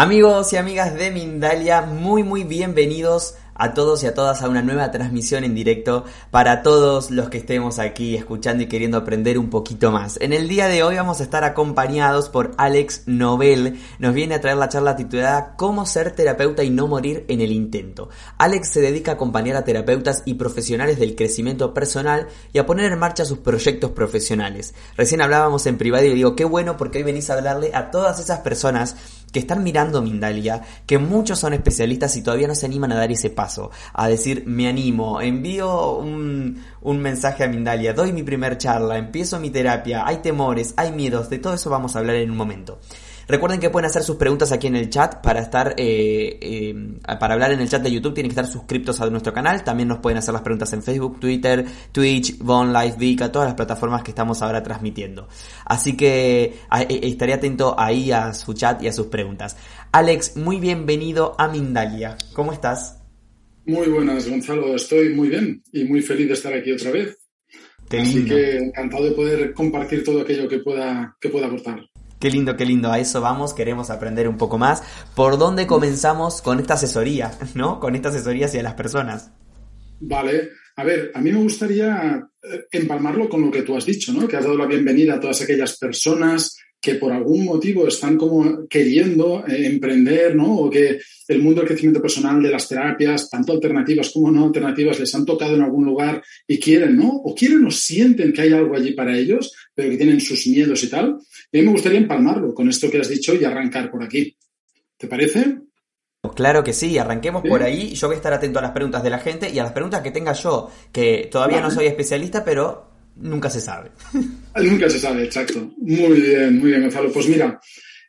Amigos y amigas de Mindalia, muy muy bienvenidos a todos y a todas a una nueva transmisión en directo para todos los que estemos aquí escuchando y queriendo aprender un poquito más. En el día de hoy vamos a estar acompañados por Alex Nobel. Nos viene a traer la charla titulada Cómo ser terapeuta y no morir en el intento. Alex se dedica a acompañar a terapeutas y profesionales del crecimiento personal y a poner en marcha sus proyectos profesionales. Recién hablábamos en privado y le digo, qué bueno porque hoy venís a hablarle a todas esas personas que están mirando Mindalia, que muchos son especialistas y todavía no se animan a dar ese paso, a decir, me animo, envío un, un mensaje a Mindalia, doy mi primer charla, empiezo mi terapia, hay temores, hay miedos, de todo eso vamos a hablar en un momento. Recuerden que pueden hacer sus preguntas aquí en el chat para estar, eh, eh, para hablar en el chat de YouTube tienen que estar suscriptos a nuestro canal. También nos pueden hacer las preguntas en Facebook, Twitter, Twitch, Von Live, Vika, todas las plataformas que estamos ahora transmitiendo. Así que eh, estaré atento ahí a su chat y a sus preguntas. Alex, muy bienvenido a Mindalia. ¿Cómo estás? Muy buenas, Gonzalo. Estoy muy bien y muy feliz de estar aquí otra vez. Así que encantado de poder compartir todo aquello que pueda, que pueda aportar. Qué lindo, qué lindo. A eso vamos, queremos aprender un poco más. ¿Por dónde comenzamos con esta asesoría, no? Con esta asesoría hacia las personas. Vale. A ver, a mí me gustaría eh, empalmarlo con lo que tú has dicho, ¿no? Que has dado la bienvenida a todas aquellas personas que por algún motivo están como queriendo eh, emprender, ¿no? O que el mundo del crecimiento personal, de las terapias, tanto alternativas como no alternativas, les han tocado en algún lugar y quieren, ¿no? O quieren o sienten que hay algo allí para ellos, pero que tienen sus miedos y tal. Y a mí me gustaría empalmarlo con esto que has dicho y arrancar por aquí. ¿Te parece? Claro que sí, arranquemos por ahí. Yo voy a estar atento a las preguntas de la gente y a las preguntas que tenga yo, que todavía no soy especialista, pero nunca se sabe. nunca se sabe, exacto. Muy bien, muy bien, Gonzalo. Pues mira,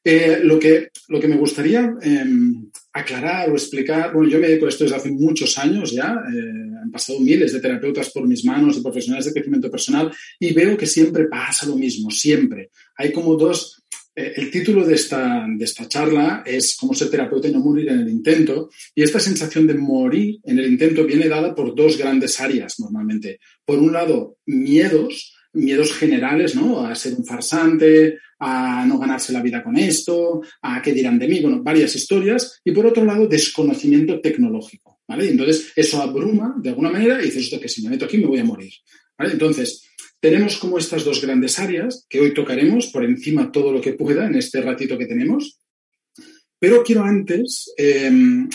eh, lo, que, lo que me gustaría em, aclarar o explicar, bueno, yo me dedico a esto desde hace muchos años ya, eh, han pasado miles de terapeutas por mis manos, de profesionales de crecimiento personal, y veo que siempre pasa lo mismo, siempre. Hay como dos el título de esta, de charla es Cómo ser terapeuta y no morir en el intento. Y esta sensación de morir en el intento viene dada por dos grandes áreas normalmente. Por un lado, miedos, miedos generales, ¿no? A ser un farsante, a no ganarse la vida con esto, a qué dirán de mí, bueno, varias historias. Y por otro lado, desconocimiento tecnológico, ¿vale? Entonces, eso abruma de alguna manera y dices, que si me meto aquí me voy a morir, ¿vale? Entonces, tenemos como estas dos grandes áreas que hoy tocaremos por encima todo lo que pueda en este ratito que tenemos. Pero quiero antes em,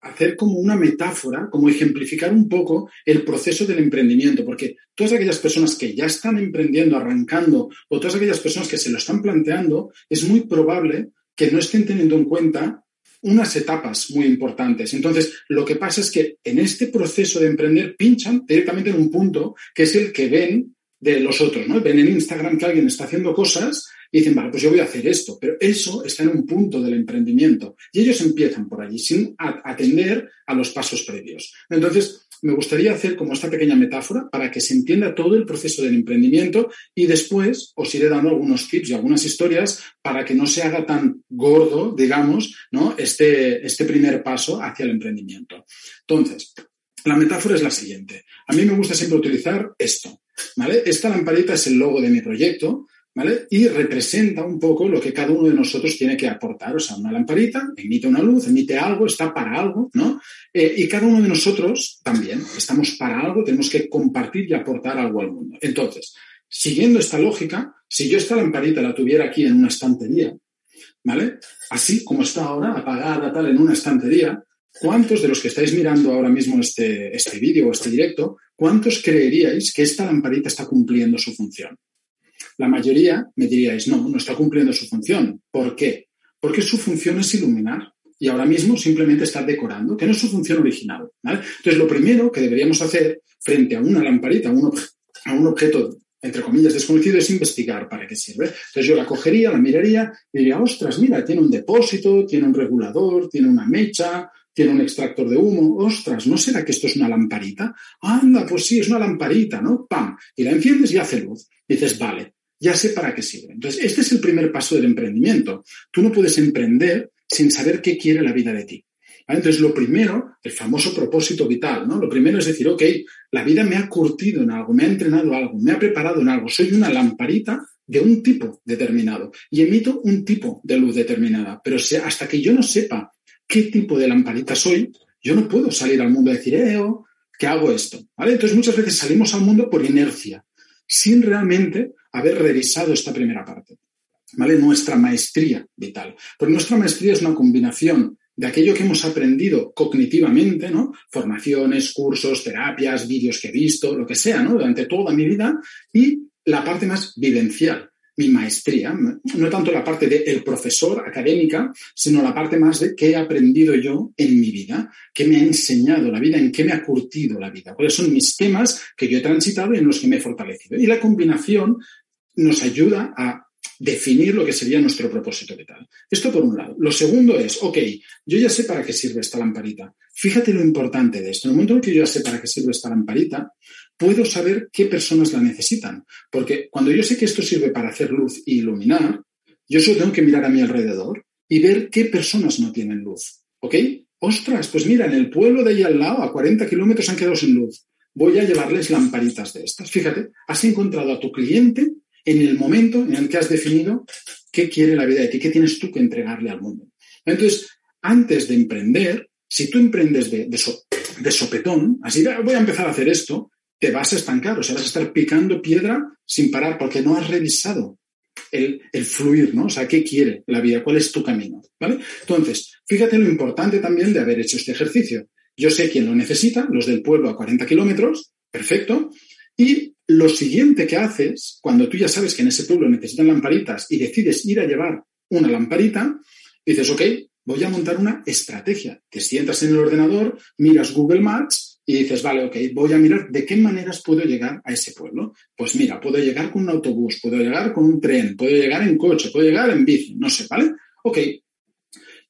hacer como una metáfora, como ejemplificar un poco el proceso del emprendimiento, porque todas aquellas personas que ya están emprendiendo, arrancando, o todas aquellas personas que se lo están planteando, es muy probable que no estén teniendo en cuenta unas etapas muy importantes. Entonces, lo que pasa es que en este proceso de emprender pinchan directamente en un punto que es el que ven de los otros, ¿no? Ven en Instagram que alguien está haciendo cosas y dicen, vale, pues yo voy a hacer esto. Pero eso está en un punto del emprendimiento y ellos empiezan por allí sin atender a los pasos previos. Entonces, me gustaría hacer como esta pequeña metáfora para que se entienda todo el proceso del emprendimiento y después os iré dando algunos tips y algunas historias para que no se haga tan gordo, digamos, ¿no? este, este primer paso hacia el emprendimiento. Entonces, la metáfora es la siguiente. A mí me gusta siempre utilizar esto. ¿Vale? Esta lamparita es el logo de mi proyecto, ¿vale? Y representa un poco lo que cada uno de nosotros tiene que aportar. O sea, una lamparita emite una luz, emite algo, está para algo, ¿no? Eh, y cada uno de nosotros también estamos para algo, tenemos que compartir y aportar algo al mundo. Entonces, siguiendo esta lógica, si yo esta lamparita la tuviera aquí en una estantería, ¿vale? Así como está ahora, apagada tal en una estantería, ¿cuántos de los que estáis mirando ahora mismo este, este vídeo o este directo ¿cuántos creeríais que esta lamparita está cumpliendo su función? La mayoría me diríais, no, no está cumpliendo su función. ¿Por qué? Porque su función es iluminar. y ahora mismo simplemente está decorando, que no es su función original. Entonces, lo primero que deberíamos hacer frente a una lamparita, a un, a un objeto entre comillas, desconocido, es investigar para qué sirve. Entonces yo la cogería, la miraría y diría, ostras, mira, tiene un depósito, tiene un regulador, tiene una mecha, tiene un extractor de humo. Ostras, ¿no será que esto es una lamparita? Anda, pues sí, es una lamparita, ¿no? ¡Pam! Y la enciendes y hace luz. dices, vale, ya sé para qué sirve. Entonces, este es el primer paso del emprendimiento. Tú no puedes emprender sin saber qué quiere la vida de ti. Entonces, lo primero, el famoso propósito vital, ¿no? Lo primero es decir, ok, la vida me ha curtido en algo, me ha entrenado algo, me ha preparado en algo, soy una lamparita de un tipo determinado y emito un tipo de luz determinada. Pero hasta que yo no sepa qué tipo de lamparita soy, yo no puedo salir al mundo y decir, eh, oh, que hago esto. ¿Vale? Entonces, muchas veces salimos al mundo por inercia, sin realmente haber revisado esta primera parte. ¿Vale? Nuestra maestría vital. Porque nuestra maestría es una combinación de aquello que hemos aprendido cognitivamente, ¿no? Formaciones, cursos, terapias, vídeos que he visto, lo que sea, ¿no? Durante toda mi vida y la parte más vivencial, mi maestría, no tanto la parte del profesor académica, sino la parte más de qué he aprendido yo en mi vida, qué me ha enseñado la vida, en qué me ha curtido la vida, cuáles son mis temas que yo he transitado y en los que me he fortalecido. Y la combinación nos ayuda a definir lo que sería nuestro propósito vital. Esto por un lado. Lo segundo es, ok, yo ya sé para qué sirve esta lamparita. Fíjate lo importante de esto. En el momento en que yo ya sé para qué sirve esta lamparita, puedo saber qué personas la necesitan. Porque cuando yo sé que esto sirve para hacer luz y iluminar, yo solo tengo que mirar a mi alrededor y ver qué personas no tienen luz. ¿Ok? Ostras, pues mira, en el pueblo de ahí al lado, a 40 kilómetros, han quedado sin luz. Voy a llevarles lamparitas de estas. Fíjate, has encontrado a tu cliente en el momento en el que has definido qué quiere la vida de ti, qué tienes tú que entregarle al mundo. Entonces, antes de emprender, si tú emprendes de, sopetón, así voy a empezar a hacer esto, te vas a estancar, o sea, vas a estar picando piedra sin parar porque no has revisado el, el, fluir, ¿no? O sea, ¿qué quiere la vida? ¿Cuál es tu camino? ¿Vale? Entonces, fíjate lo importante también de haber hecho este ejercicio. Yo sé quién lo necesita, los del pueblo a 40 kilómetros, perfecto, y lo siguiente que haces, cuando tú ya sabes que en ese pueblo necesitan lamparitas y decides ir a llevar una lamparita, dices, ok, voy a montar una estrategia. Te sientas en el ordenador, miras Google Maps y dices, vale, ok, voy a mirar de qué maneras puedo llegar a ese pueblo. Pues mira, puedo llegar con un autobús, puedo llegar con un tren, puedo llegar en coche, puedo llegar en bici, no sé, ¿vale? Ok,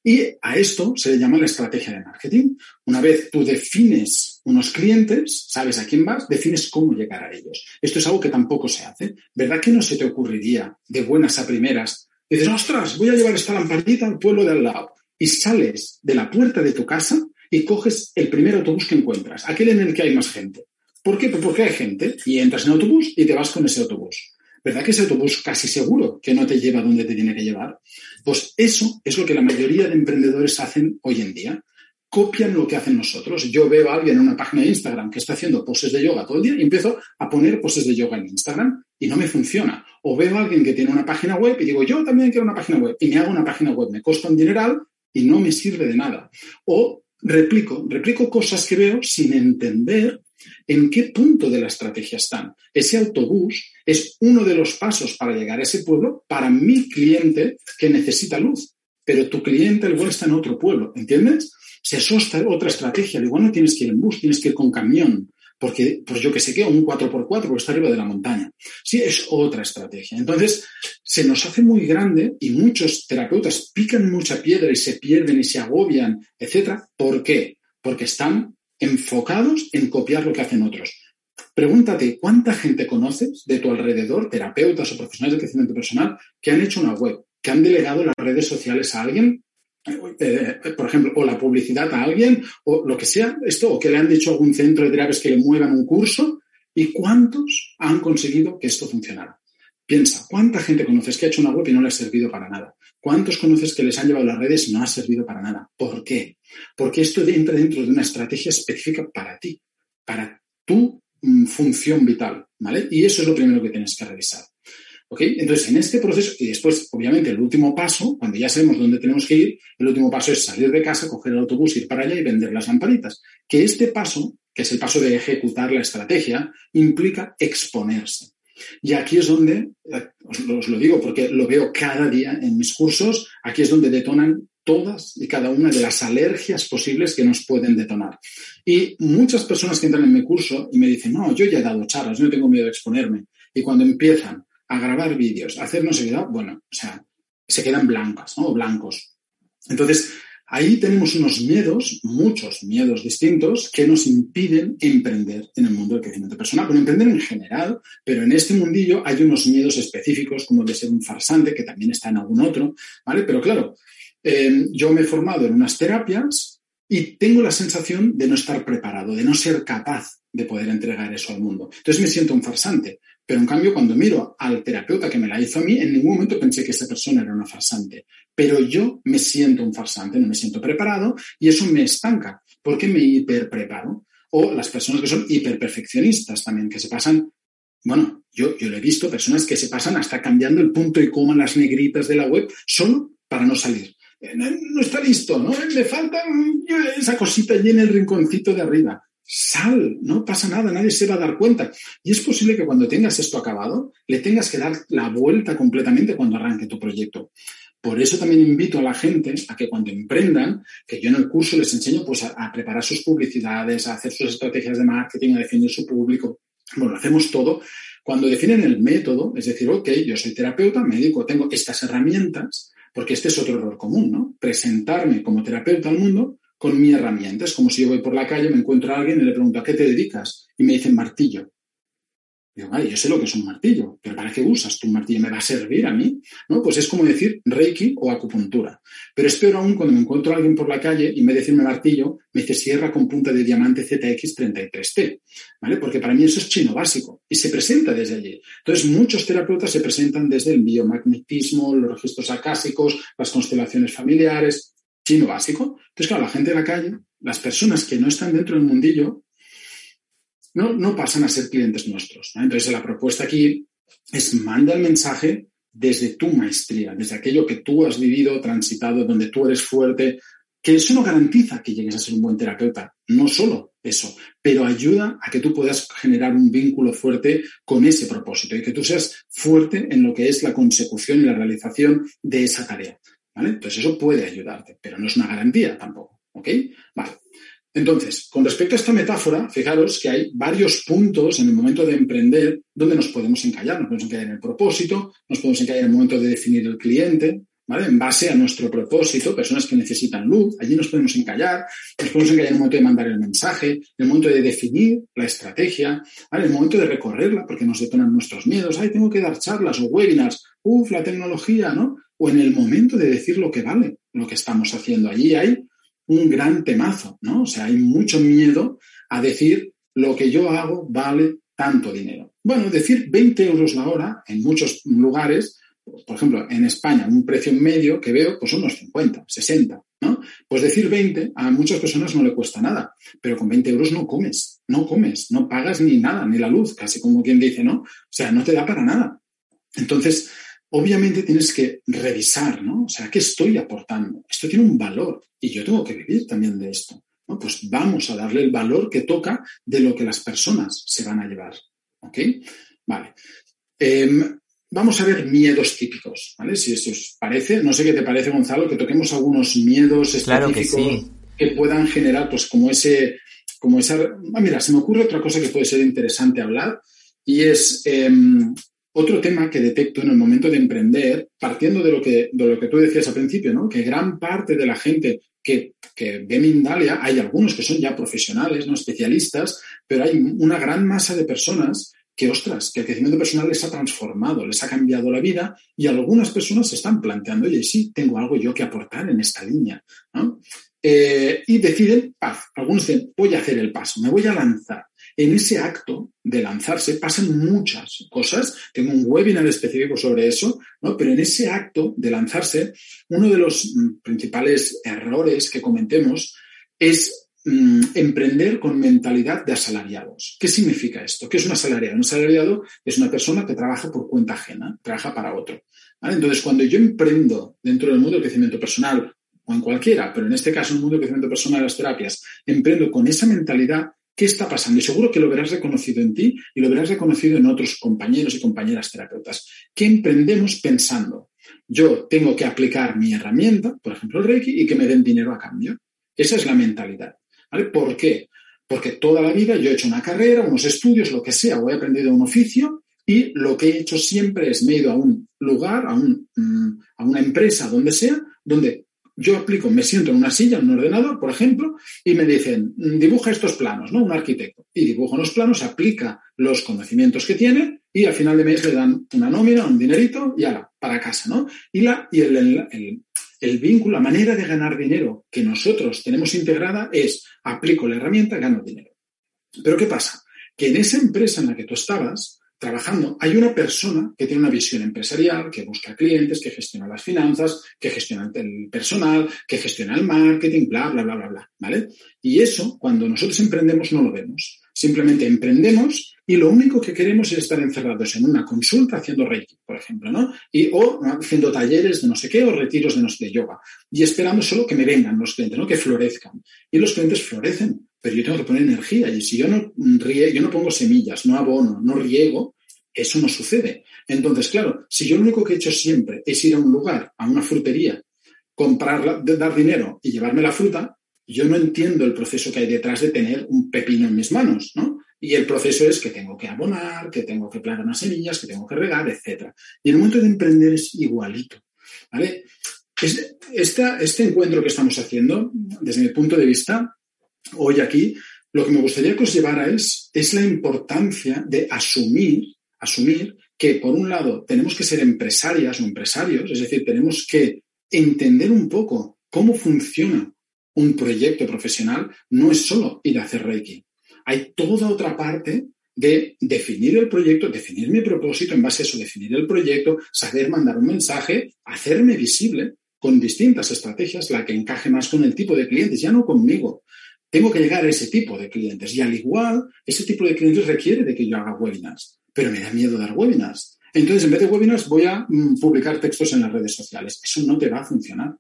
y a esto se le llama la estrategia de marketing. Una vez tú defines unos clientes, sabes a quién vas, defines cómo llegar a ellos. Esto es algo que tampoco se hace. ¿Verdad que no se te ocurriría de buenas a primeras? Dices, ostras, voy a llevar esta lamparita al pueblo de al lado. Y sales de la puerta de tu casa y coges el primer autobús que encuentras, aquel en el que hay más gente. ¿Por qué? Pues porque hay gente y entras en autobús y te vas con ese autobús. ¿Verdad que ese autobús casi seguro que no te lleva donde te tiene que llevar? Pues eso es lo que la mayoría de emprendedores hacen hoy en día. Copian lo que hacen nosotros. Yo veo a alguien en una página de Instagram que está haciendo poses de yoga todo el día y empiezo a poner poses de yoga en Instagram y no me funciona. O veo a alguien que tiene una página web y digo, yo también quiero una página web y me hago una página web. Me cuesta un dineral y no me sirve de nada. O replico, replico cosas que veo sin entender en qué punto de la estrategia están. Ese autobús es uno de los pasos para llegar a ese pueblo para mi cliente que necesita luz. Pero tu cliente igual está en otro pueblo, ¿entiendes? Eso es otra estrategia, al igual no tienes que ir en bus, tienes que ir con camión, porque, pues yo que sé qué, un 4x4 porque está arriba de la montaña. Sí, es otra estrategia. Entonces, se nos hace muy grande y muchos terapeutas pican mucha piedra y se pierden y se agobian, etcétera. ¿Por qué? Porque están enfocados en copiar lo que hacen otros. Pregúntate, ¿cuánta gente conoces de tu alrededor, terapeutas o profesionales de crecimiento personal, que han hecho una web, que han delegado las redes sociales a alguien, eh, por ejemplo, o la publicidad a alguien, o lo que sea, esto, o que le han dicho a algún centro de terapias que le muevan un curso? ¿Y cuántos han conseguido que esto funcionara? Piensa, ¿cuánta gente conoces que ha hecho una web y no le ha servido para nada? ¿Cuántos conoces que les han llevado las redes y no ha servido para nada? ¿Por qué? Porque esto entra dentro de una estrategia específica para ti, para tu mm, función vital, ¿vale? Y eso es lo primero que tienes que revisar. ¿Ok? Entonces, en este proceso, y después, obviamente, el último paso, cuando ya sabemos dónde tenemos que ir, el último paso es salir de casa, coger el autobús, ir para allá y vender las lamparitas. Que este paso, que es el paso de ejecutar la estrategia, implica exponerse. Y aquí es donde, os lo digo porque lo veo cada día en mis cursos, aquí es donde detonan todas y cada una de las alergias posibles que nos pueden detonar. Y muchas personas que entran en mi curso y me dicen, no, yo ya he dado charlas, no tengo miedo de exponerme. Y cuando empiezan a grabar vídeos, a hacer no sé qué, bueno, o sea, se quedan blancas, ¿no? blancos. Entonces, ahí tenemos unos miedos, muchos miedos distintos, que nos impiden emprender en el mundo del crecimiento personal. Bueno, emprender en general, pero en este mundillo hay unos miedos específicos, como el de ser un farsante, que también está en algún otro, ¿vale? Pero claro, eh, yo me he formado en unas terapias y tengo la sensación de no estar preparado, de no ser capaz de poder entregar eso al mundo. Entonces me siento un farsante. Pero en cambio, cuando miro al terapeuta que me la hizo a mí, en ningún momento pensé que esa persona era una farsante. Pero yo me siento un farsante, no me siento preparado y eso me estanca porque me hiperpreparo. O las personas que son hiperperfeccionistas también, que se pasan, bueno, yo, yo lo he visto, personas que se pasan hasta cambiando el punto y coma las negritas de la web solo para no salir. Eh, no, está listo, ¿no? Le falta esa cosita allí en el rinconcito de arriba sal, no pasa nada, nadie se va a dar cuenta. Y es posible que cuando tengas esto acabado, le tengas que dar la vuelta completamente cuando arranque tu proyecto. Por eso también invito a la gente a que cuando emprendan, que yo en el curso les enseño pues, a, preparar sus publicidades, a hacer sus estrategias de marketing, a definir su público. Bueno, hacemos todo. Cuando definen el método, es decir, ok, yo soy terapeuta, médico, tengo estas herramientas, porque este es otro error común, ¿no? Presentarme como terapeuta al mundo con mi herramienta. Es como si yo voy por la calle, me encuentro a alguien y le pregunto, ¿a qué te dedicas? Y me dicen martillo. Digo, vale, yo sé lo que es un martillo, pero ¿para qué usas tu martillo? ¿Me va a servir a mí? ¿No? Pues es como decir Reiki o acupuntura. Pero es peor aún cuando me encuentro a alguien por la calle y me decirme martillo, me dice sierra con punta de diamante ZX33T. ¿Vale? Porque para mí eso es chino básico y se presenta desde allí. Entonces, muchos terapeutas se presentan desde el biomagnetismo, los registros acásicos, las constelaciones familiares, chino básico. Entonces, claro, la gente de la calle, las personas que no están dentro del mundillo, no, no pasan a ser clientes nuestros. Entonces, la propuesta aquí es manda el mensaje desde tu maestría, desde aquello que tú has vivido, transitado, donde tú eres fuerte, que eso no garantiza que llegues a ser un buen terapeuta, no solo eso, pero ayuda a que tú puedas generar un vínculo fuerte con ese propósito y que tú seas fuerte en lo que es la consecución y la realización de esa tarea. Entonces eso puede ayudarte, pero no es una garantía tampoco. ¿Ok? Vale. Entonces, con respecto a esta metáfora, fijaros que hay varios puntos en el momento de emprender donde nos podemos encallar. Nos podemos encallar en el propósito, nos podemos encallar en el momento de definir el cliente, ¿vale? En base a nuestro propósito, personas que necesitan luz, allí nos podemos encallar, nos podemos encallar en el momento de mandar el mensaje, en el momento de definir la estrategia. En el momento de recorrerla, porque nos detonan nuestros miedos, ay, tengo que dar charlas o webinars, uff, la tecnología, ¿no? O en el momento de decir lo que vale lo que estamos haciendo. Allí hay un gran temazo, ¿no? O sea, hay mucho miedo a decir lo que yo hago vale tanto dinero. Bueno, decir 20 euros la hora en muchos lugares, por ejemplo, en España, un precio medio que veo, pues son unos 50, 60, ¿no? Pues decir 20 a muchas personas no le cuesta nada, pero con 20 euros no comes, no comes, no pagas ni nada, ni la luz, casi como quien dice, ¿no? O sea, no te da para nada. Entonces, obviamente tienes que revisar, ¿no? O sea, ¿qué estoy aportando? Esto tiene un valor y yo tengo que vivir también de esto. ¿no? Pues vamos a darle el valor que toca de lo que las personas se van a llevar. ¿Ok? Vale. Em, vamos a ver miedos típicos, ¿vale? Si esto os parece, no sé qué te parece, Gonzalo, que toquemos algunos miedos específicos que, puedan generar, pues, como ese, como esa. Ah, mira, se me ocurre otra cosa que puede ser interesante hablar y es em, otro tema que detecto en el momento de emprender, partiendo de lo que, de lo que tú decías al principio, ¿no? que gran parte de la gente que, ve Mindalia, hay algunos que son ya profesionales, no especialistas, pero hay una gran masa de personas que, ostras, que el crecimiento personal les ha transformado, les ha cambiado la vida y algunas personas se están planteando, oye, sí, tengo algo yo que aportar en esta línea. Eh, y deciden, paz, algunos dicen, voy a hacer el paso, me voy a lanzar. En ese acto de lanzarse pasan muchas cosas. Tengo un webinar específico sobre eso, ¿no? Pero en ese acto de lanzarse, uno de los mm, principales errores que comentemos es mm, emprender con mentalidad de asalariados. ¿Qué significa esto? ¿Qué es un asalariado? Un asalariado es una persona que trabaja por cuenta ajena, trabaja para otro. Entonces, cuando yo emprendo dentro del mundo del crecimiento personal, o en cualquiera, pero en este caso en el mundo del crecimiento personal de las terapias, emprendo con esa mentalidad, ¿Qué está pasando? Y seguro que lo verás reconocido en ti y lo verás reconocido en otros compañeros y compañeras terapeutas. ¿Qué emprendemos pensando? yo tengo que aplicar mi herramienta, por ejemplo el Reiki, y que me den dinero a cambio. Esa es la mentalidad. ¿Por qué? Porque toda la vida yo he hecho una carrera, unos estudios, lo que sea, o he aprendido un oficio y lo que he hecho siempre es me he ido a un lugar, a, un, mm, a una empresa, donde sea, donde yo aplico, me siento en una silla, en un ordenador, por ejemplo, y me dicen, dibuja estos planos, ¿no? Un arquitecto. Y dibujo los planos, aplica los conocimientos que tiene y al final de mes le dan una nómina, un dinerito y ala, para casa, ¿no? Y, la, y el, el, el vínculo, la manera de ganar dinero que nosotros tenemos integrada es aplico la herramienta, gano dinero. Pero ¿qué pasa? Que en esa empresa en la que tú estabas, trabajando, hay una persona que tiene una visión empresarial, que busca clientes, que gestiona las finanzas, que gestiona el personal, que gestiona el marketing, bla, bla, bla, bla, bla, ¿vale? Y eso, cuando nosotros emprendemos, no lo vemos. Simplemente emprendemos y lo único que queremos es estar encerrados en una consulta haciendo Reiki, por ejemplo, ¿no? Y, o haciendo talleres de no sé qué o retiros de no sé de yoga. Y esperando solo que me vengan los clientes, ¿no? Que florezcan. Y los clientes florecen pero yo tengo que poner energía y si yo no, yo no pongo semillas, no abono, no riego, eso no sucede. Entonces, claro, si yo lo único que he hecho siempre es ir a un lugar, a una frutería, comprarla, dar dinero y llevarme la fruta, yo no entiendo el proceso que hay detrás de tener un pepino en mis manos, ¿no? Y el proceso es que tengo que abonar, que tengo que plantar unas semillas, que tengo que regar, etc. Y el momento de emprender es igualito, ¿vale? este encuentro que estamos haciendo, desde mi punto de vista, hoy aquí, lo que me gustaría que os llevara es, es la importancia de asumir, asumir que, por un lado, tenemos que ser empresarias o empresarios, es decir, tenemos que entender un poco cómo funciona un proyecto profesional, no es solo ir a hacer Reiki. Hay toda otra parte de definir el proyecto, definir mi propósito, en base a eso, definir el proyecto, saber mandar un mensaje, hacerme visible con distintas estrategias, la que encaje más con el tipo de clientes, ya no conmigo, tengo que llegar a ese tipo de clientes y al igual, ese tipo de clientes requiere de que yo haga webinars, pero me da miedo dar webinars. Entonces, en vez de webinars, voy a mm, publicar textos en las redes sociales. Eso no te va a funcionar.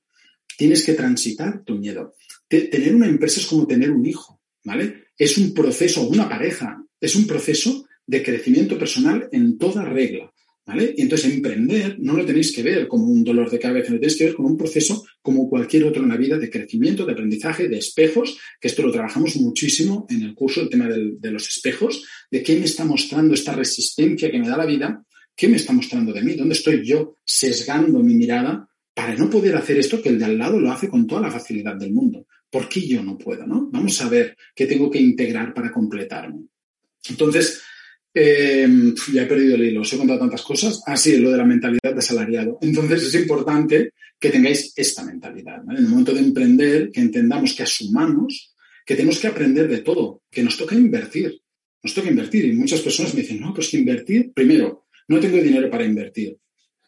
Tienes que transitar tu miedo. tener una empresa es como tener un hijo, ¿vale? Es un proceso, una pareja, es un proceso de crecimiento personal en toda regla. Y entonces emprender no lo tenéis que ver como un dolor de cabeza, lo tenéis que ver como un proceso como cualquier otro en la vida de crecimiento, de aprendizaje, de espejos, que esto lo trabajamos muchísimo en el curso, el tema de los espejos, de qué me está mostrando esta resistencia que me da la vida, qué me está mostrando de mí, dónde estoy yo sesgando mi mirada para no poder hacer esto que el de al lado lo hace con toda la facilidad del mundo. ¿Por qué yo no puedo? ¿no? Vamos a ver qué tengo que integrar para completarme. Entonces, eh, ya he perdido el hilo, os he contado tantas cosas. Ah, sí, lo de la mentalidad de asalariado. Entonces es importante que tengáis esta mentalidad. En el momento de emprender, que entendamos que asumamos que tenemos que aprender de todo, que nos toca invertir. Nos toca invertir. Y muchas personas me dicen, no, pues que invertir. Primero, no tengo dinero para invertir.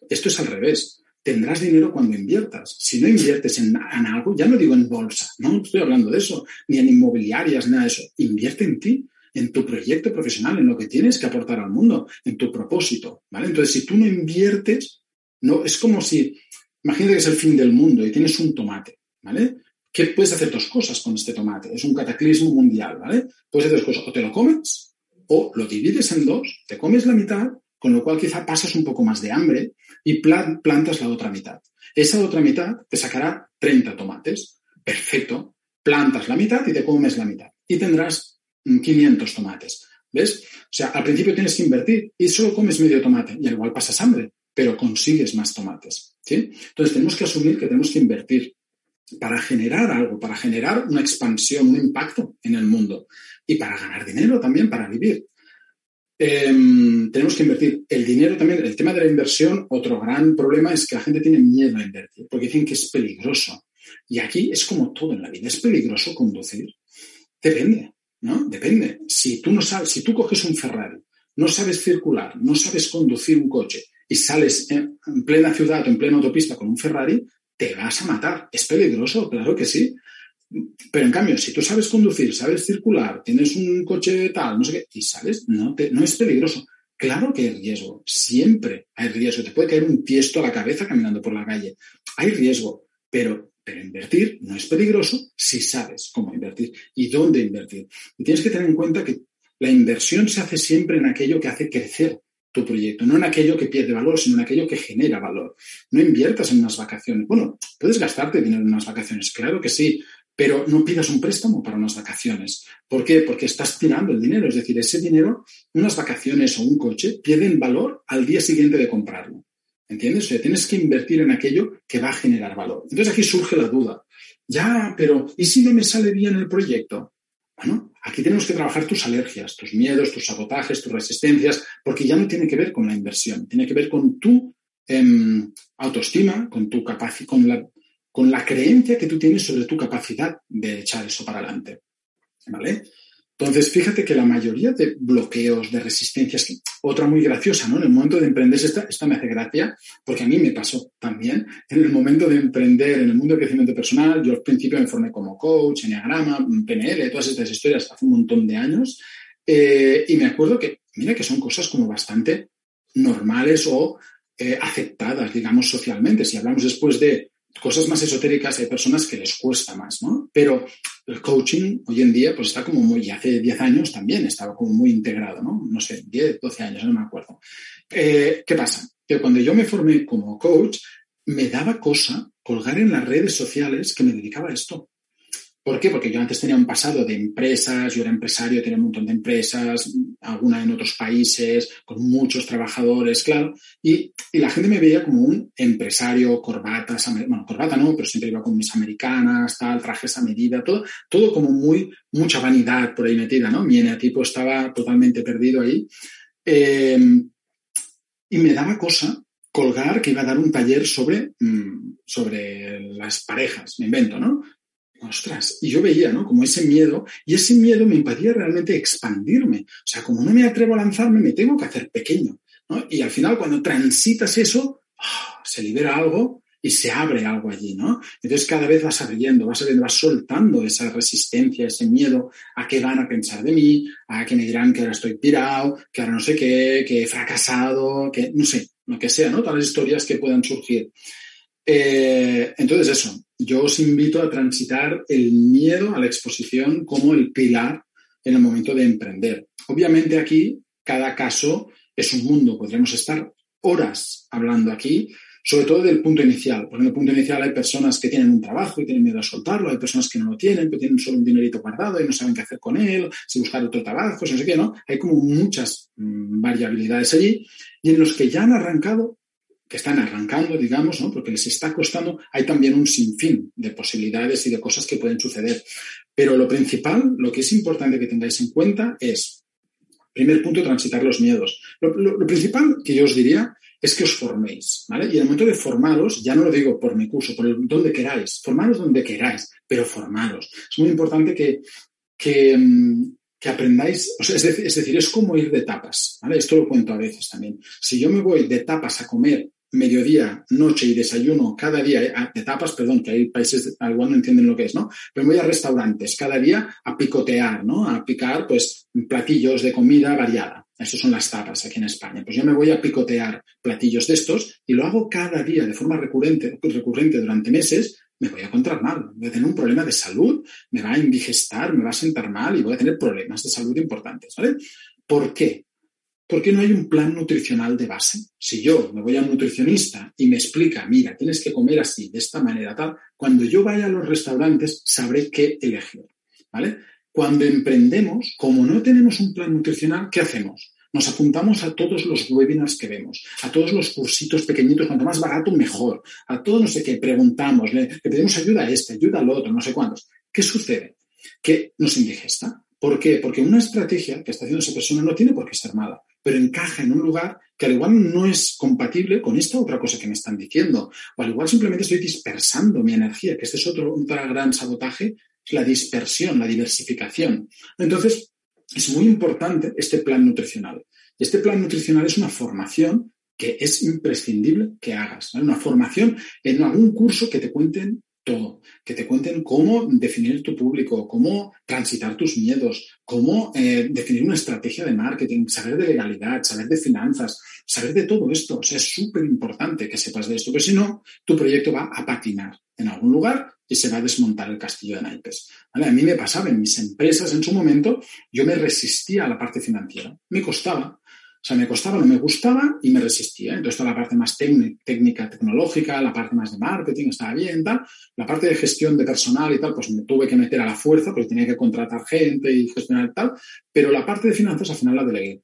Esto es al revés. Tendrás dinero cuando inviertas. Si no inviertes en, en algo, ya no digo en bolsa, no estoy hablando de eso, ni en inmobiliarias, nada de eso. Invierte en ti en tu proyecto profesional, en lo que tienes que aportar al mundo, en tu propósito, ¿vale? Entonces, si tú no inviertes, no, es como si, imagínate que es el fin del mundo y tienes un tomate, ¿vale? ¿Qué puedes hacer dos cosas con este tomate? Es un cataclismo mundial, ¿vale? Puedes hacer dos cosas, o te lo comes, o lo divides en dos, te comes la mitad, con lo cual quizá pasas un poco más de hambre y plantas la otra mitad. Esa otra mitad te sacará 30 tomates. Perfecto. Plantas la mitad y te comes la mitad. Y tendrás 500 tomates. ¿Ves? O sea, al principio tienes que invertir y solo comes medio tomate y al igual pasas hambre, pero consigues más tomates. ¿sí? Entonces tenemos que asumir que tenemos que invertir para generar algo, para generar una expansión, un impacto en el mundo y para ganar dinero también, para vivir. Em, tenemos que invertir. El dinero también, el tema de la inversión, otro gran problema es que la gente tiene miedo a invertir porque dicen que es peligroso. Y aquí es como todo en la vida. ¿Es peligroso conducir? Depende. ¿No? Depende. Si tú no sabes, si tú coges un Ferrari, no sabes circular, no sabes conducir un coche y sales en, plena ciudad o en plena autopista con un Ferrari, te vas a matar. Es peligroso, claro que sí. Pero en cambio, si tú sabes conducir, sabes circular, tienes un coche tal, no sé qué, y sales, no, te, no es peligroso. Claro que hay riesgo, siempre hay riesgo. Te puede caer un tiesto a la cabeza caminando por la calle. Hay riesgo, pero pero invertir no es peligroso si sabes cómo invertir y dónde invertir. Y tienes que tener en cuenta que la inversión se hace siempre en aquello que hace crecer tu proyecto, no en aquello que pierde valor, sino en aquello que genera valor. No inviertas en unas vacaciones. Bueno, puedes gastarte dinero en unas vacaciones, claro que sí, pero no pidas un préstamo para unas vacaciones. ¿Por qué? Porque estás tirando el dinero, es decir, ese dinero, unas vacaciones o un coche, pierden valor al día siguiente de comprarlo. ¿Entiendes? O sea, tienes que invertir en aquello que va a generar valor. Entonces aquí surge la duda. Ya, pero ¿y si no me sale bien el proyecto? Bueno, aquí tenemos que trabajar tus alergias, tus miedos, tus sabotajes, tus resistencias, porque ya no tiene que ver con la inversión, tiene que ver con tu em, autoestima, con tu capacidad, con la, con la creencia que tú tienes sobre tu capacidad de echar eso para adelante. ¿Vale? Entonces, fíjate que la mayoría de bloqueos, de resistencias, otra muy graciosa, ¿no? En el momento de emprender, esta, esta me hace gracia, porque a mí me pasó también. En el momento de emprender en el mundo del crecimiento personal, yo al principio me formé como coach, enneagrama, PNL, todas estas historias hace un montón de años. Eh, y me acuerdo que, mira, que son cosas como bastante normales o eh, aceptadas, digamos, socialmente. Si hablamos después de cosas más esotéricas hay personas que les cuesta más, ¿no? Pero el coaching hoy en día pues está como muy, hace 10 años también estaba como muy integrado, ¿no? No sé, 10, 12 años, no me acuerdo. Eh, ¿Qué pasa? Que cuando yo me formé como coach, me daba cosa colgar en las redes sociales que me dedicaba a esto. ¿Por qué? Porque yo antes tenía un pasado de empresas, yo era empresario, tenía un montón de empresas, alguna en otros países, con muchos trabajadores, claro, y, la gente me veía como un empresario, corbatas, bueno, corbata no, pero siempre iba con mis americanas, tal, trajes a medida, todo, todo como muy, mucha vanidad por ahí metida, ¿no? Mi eneatipo estaba totalmente perdido ahí. Eh, y me daba cosa colgar que iba a dar un taller sobre, mm, sobre las parejas, me invento, ¿no? Ostras, y yo veía, ¿no? Como ese miedo, y ese miedo me impedía realmente expandirme. O sea, como no me atrevo a lanzarme, me tengo que hacer pequeño, ¿no? Y al final, cuando transitas eso, ¡ah! se libera algo y se abre algo allí, ¿no? Entonces cada vez vas abriendo, vas abriendo, vas soltando esa resistencia, ese miedo a qué van a pensar de mí, a que me dirán que ahora estoy tirado, que ahora no sé qué, que he fracasado, que no sé, lo que sea, ¿no? Todas las historias que puedan surgir. Eh, entonces eso, yo os invito a transitar el miedo a la exposición como el pilar en el momento de emprender. Obviamente aquí cada caso es un mundo, podremos estar horas hablando aquí, sobre todo del punto inicial, porque en el punto inicial hay personas que tienen un trabajo y tienen miedo a soltarlo, hay personas que no lo tienen, que tienen solo un dinerito guardado y no saben qué hacer con él, si buscar otro trabajo, no sé qué, ¿no? Hay como muchas mm, variabilidades allí y en los que ya han arrancado que están arrancando, digamos, ¿no? porque les está costando, hay también un sinfín de posibilidades y de cosas que pueden suceder. Pero lo principal, lo que es importante que tengáis en cuenta es, primer punto, transitar los miedos. Lo, principal que yo os diría es que os forméis, ¿vale? Y en el momento de formaros, ya no lo digo por mi curso, por el, donde queráis, formaros donde queráis, pero formaros. Es muy importante que, que, mm, que aprendáis, o sea, es, decir, es decir, es como ir de tapas, ¿vale? Esto lo cuento a veces también. Si yo me voy de tapas a comer mediodía, noche y desayuno cada día, eh, de tapas, perdón, que hay países igual no entienden lo que es, ¿no? Pero voy a restaurantes cada día a picotear, ¿no? A picar, pues, platillos de comida variada. Estas son las tapas aquí en España. Pues yo me voy a picotear platillos de estos y lo hago cada día de forma recurrente, recurrente durante meses, me voy a encontrar mal, voy a tener un problema de salud, me va a indigestar, me va a sentar mal y voy a tener problemas de salud importantes, ¿vale? ¿Por qué? ¿Por qué no hay un plan nutricional de base? Si yo me voy a un nutricionista y me explica, mira, tienes que comer así, de esta manera, tal, cuando yo vaya a los restaurantes sabré qué elegir. ¿Vale? Cuando emprendemos, como no tenemos un plan nutricional, ¿qué hacemos? Nos apuntamos a todos los webinars que vemos, a todos los cursitos pequeñitos, cuanto más barato, mejor. A todo no sé qué, preguntamos, le, pedimos ayuda a este, ayuda al otro, no sé cuántos. ¿Qué sucede? Que nos indigesta. ¿Por qué? Porque una estrategia que está haciendo esa persona no tiene por qué ser mala pero encaja en un lugar que al igual no es compatible con esta otra cosa que me están diciendo. O al igual simplemente estoy dispersando mi energía, que este es otro, gran sabotaje, es la dispersión, la diversificación. Entonces, es muy importante este plan nutricional. Este plan nutricional es una formación que es imprescindible que hagas. Una formación en algún curso que te cuenten que te cuenten cómo definir tu público, cómo transitar tus miedos, cómo eh, definir una estrategia de marketing, saber de legalidad, saber de finanzas, saber de todo esto. O sea, es súper importante que sepas de esto, porque si no, tu proyecto va a patinar en algún lugar y se va a desmontar el castillo de naipes. A mí me pasaba en mis empresas en su momento, yo me resistía a la parte financiera, me costaba. Sea, me costaba, no me gustaba y me resistía. Entonces, toda la parte más técnica, tecnológica, la parte más de marketing, estaba bien. La parte de gestión de personal y tal, pues me tuve que meter a la fuerza porque tenía que contratar gente y gestionar tal. Pero la parte de finanzas al final la delegué.